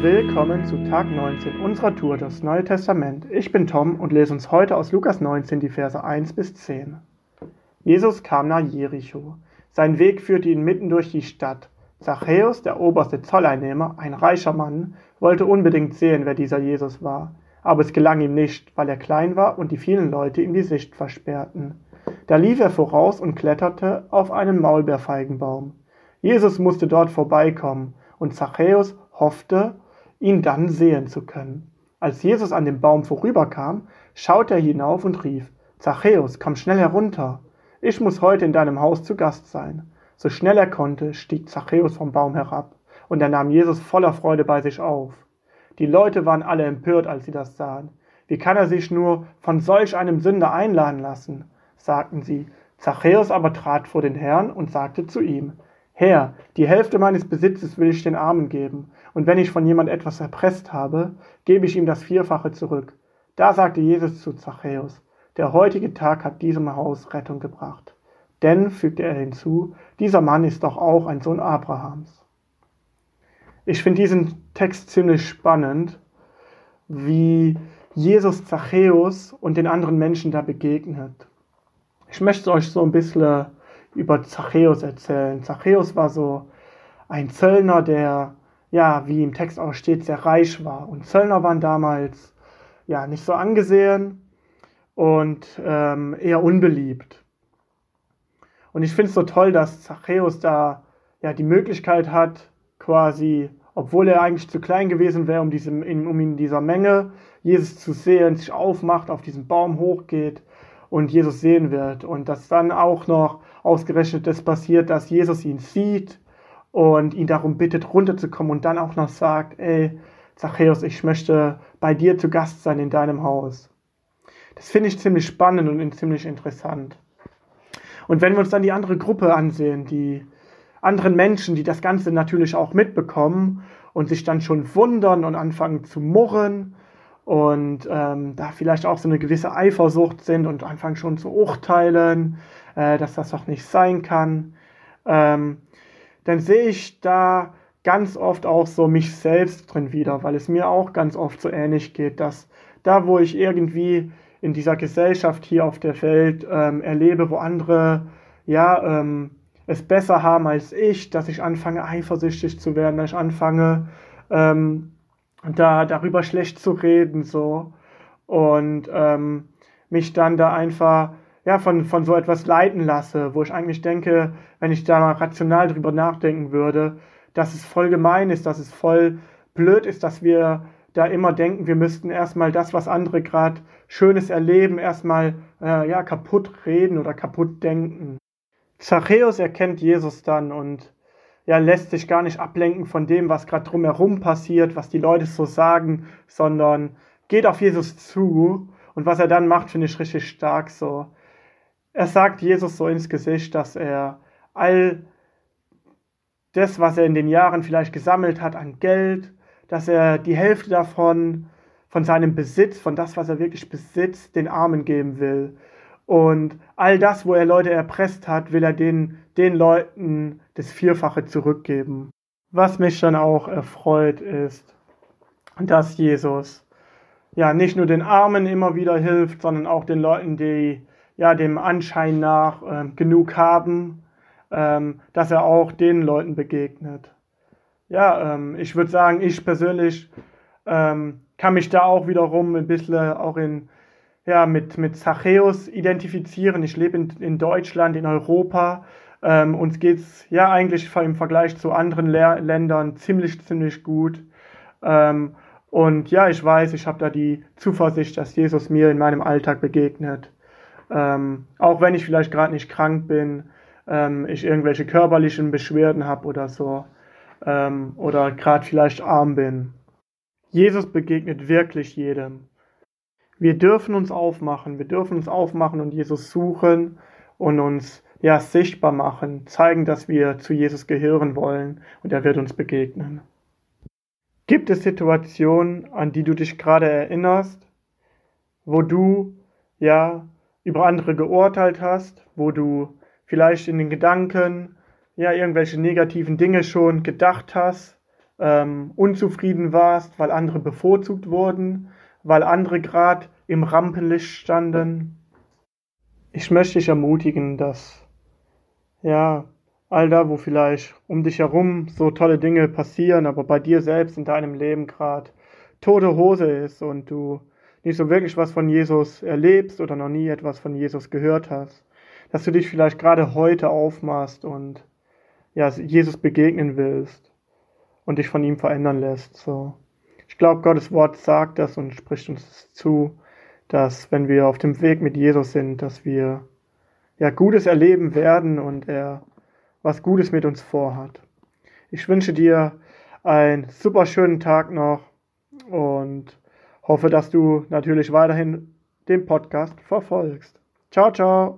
Willkommen zu Tag 19 unserer Tour das Neue Testament. Ich bin Tom und lese uns heute aus Lukas 19 die Verse 1 bis 10. Jesus kam nach Jericho. Sein Weg führte ihn mitten durch die Stadt. Zachäus, der oberste Zolleinnehmer, ein reicher Mann, wollte unbedingt sehen, wer dieser Jesus war. Aber es gelang ihm nicht, weil er klein war und die vielen Leute ihm die Sicht versperrten. Da lief er voraus und kletterte auf einen Maulbeerfeigenbaum. Jesus musste dort vorbeikommen, und Zachäus hoffte, ihn dann sehen zu können. Als Jesus an dem Baum vorüberkam, schaute er hinauf und rief, Zachäus, komm schnell herunter. Ich muss heute in deinem Haus zu Gast sein. So schnell er konnte, stieg Zachäus vom Baum herab, und er nahm Jesus voller Freude bei sich auf. Die Leute waren alle empört, als sie das sahen. Wie kann er sich nur von solch einem Sünder einladen lassen? sagten sie. Zachäus aber trat vor den Herrn und sagte zu ihm, Herr, die Hälfte meines Besitzes will ich den Armen geben, und wenn ich von jemand etwas erpresst habe, gebe ich ihm das Vierfache zurück. Da sagte Jesus zu Zachäus, der heutige Tag hat diesem Haus Rettung gebracht. Denn, fügte er hinzu, dieser Mann ist doch auch ein Sohn Abrahams. Ich finde diesen Text ziemlich spannend, wie Jesus Zachäus und den anderen Menschen da begegnet. Ich möchte euch so ein bisschen über Zachäus erzählen. Zachäus war so ein Zöllner, der, ja, wie im Text auch steht, sehr reich war. Und Zöllner waren damals, ja, nicht so angesehen und ähm, eher unbeliebt. Und ich finde es so toll, dass Zachäus da ja die Möglichkeit hat, quasi, obwohl er eigentlich zu klein gewesen wäre, um, um in dieser Menge Jesus zu sehen, sich aufmacht, auf diesen Baum hochgeht und Jesus sehen wird. Und dass dann auch noch ausgerechnet das passiert, dass Jesus ihn sieht und ihn darum bittet, runterzukommen und dann auch noch sagt, ey, Zachäus, ich möchte bei dir zu Gast sein in deinem Haus. Das finde ich ziemlich spannend und ziemlich interessant. Und wenn wir uns dann die andere Gruppe ansehen, die anderen Menschen, die das Ganze natürlich auch mitbekommen und sich dann schon wundern und anfangen zu murren und ähm, da vielleicht auch so eine gewisse Eifersucht sind und anfangen schon zu urteilen, äh, dass das doch nicht sein kann, ähm, dann sehe ich da ganz oft auch so mich selbst drin wieder, weil es mir auch ganz oft so ähnlich geht, dass da, wo ich irgendwie in dieser Gesellschaft hier auf der Welt ähm, erlebe, wo andere ja ähm, es besser haben als ich, dass ich anfange eifersüchtig zu werden, dass ich anfange ähm, da darüber schlecht zu reden so und ähm, mich dann da einfach ja von von so etwas leiten lasse, wo ich eigentlich denke, wenn ich da mal rational drüber nachdenken würde, dass es voll gemein ist, dass es voll blöd ist, dass wir da immer denken, wir müssten erstmal das, was andere gerade Schönes erleben, erstmal äh, ja, kaputt reden oder kaputt denken. Zachäus erkennt Jesus dann und ja, lässt sich gar nicht ablenken von dem, was gerade drumherum passiert, was die Leute so sagen, sondern geht auf Jesus zu. Und was er dann macht, finde ich richtig stark so. Er sagt Jesus so ins Gesicht, dass er all das, was er in den Jahren vielleicht gesammelt hat an Geld, dass er die Hälfte davon, von seinem Besitz, von das, was er wirklich besitzt, den Armen geben will. Und all das, wo er Leute erpresst hat, will er den, den Leuten das Vierfache zurückgeben. Was mich dann auch erfreut ist, dass Jesus ja nicht nur den Armen immer wieder hilft, sondern auch den Leuten, die ja dem Anschein nach äh, genug haben, ähm, dass er auch den Leuten begegnet. Ja, ähm, ich würde sagen, ich persönlich ähm, kann mich da auch wiederum ein bisschen auch in ja, mit, mit Zachäus identifizieren. Ich lebe in, in Deutschland, in Europa. Ähm, uns geht es ja eigentlich im Vergleich zu anderen Lehr Ländern ziemlich, ziemlich gut. Ähm, und ja, ich weiß, ich habe da die Zuversicht, dass Jesus mir in meinem Alltag begegnet. Ähm, auch wenn ich vielleicht gerade nicht krank bin, ähm, ich irgendwelche körperlichen Beschwerden habe oder so. Ähm, oder gerade vielleicht arm bin. Jesus begegnet wirklich jedem. Wir dürfen uns aufmachen, wir dürfen uns aufmachen und Jesus suchen und uns ja sichtbar machen, zeigen, dass wir zu Jesus gehören wollen und er wird uns begegnen. Gibt es Situationen, an die du dich gerade erinnerst, wo du ja über andere geurteilt hast, wo du vielleicht in den Gedanken ja irgendwelche negativen Dinge schon gedacht hast ähm, unzufrieden warst, weil andere bevorzugt wurden, weil andere gerade im Rampenlicht standen. Ich möchte dich ermutigen, dass ja, all da, wo vielleicht um dich herum so tolle Dinge passieren, aber bei dir selbst in deinem Leben gerade tote Hose ist und du nicht so wirklich was von Jesus erlebst oder noch nie etwas von Jesus gehört hast, dass du dich vielleicht gerade heute aufmachst und ja, Jesus begegnen willst und dich von ihm verändern lässt. So. Ich glaube, Gottes Wort sagt das und spricht uns zu, dass wenn wir auf dem Weg mit Jesus sind, dass wir ja Gutes erleben werden und er was Gutes mit uns vorhat. Ich wünsche dir einen super schönen Tag noch und hoffe, dass du natürlich weiterhin den Podcast verfolgst. Ciao, ciao.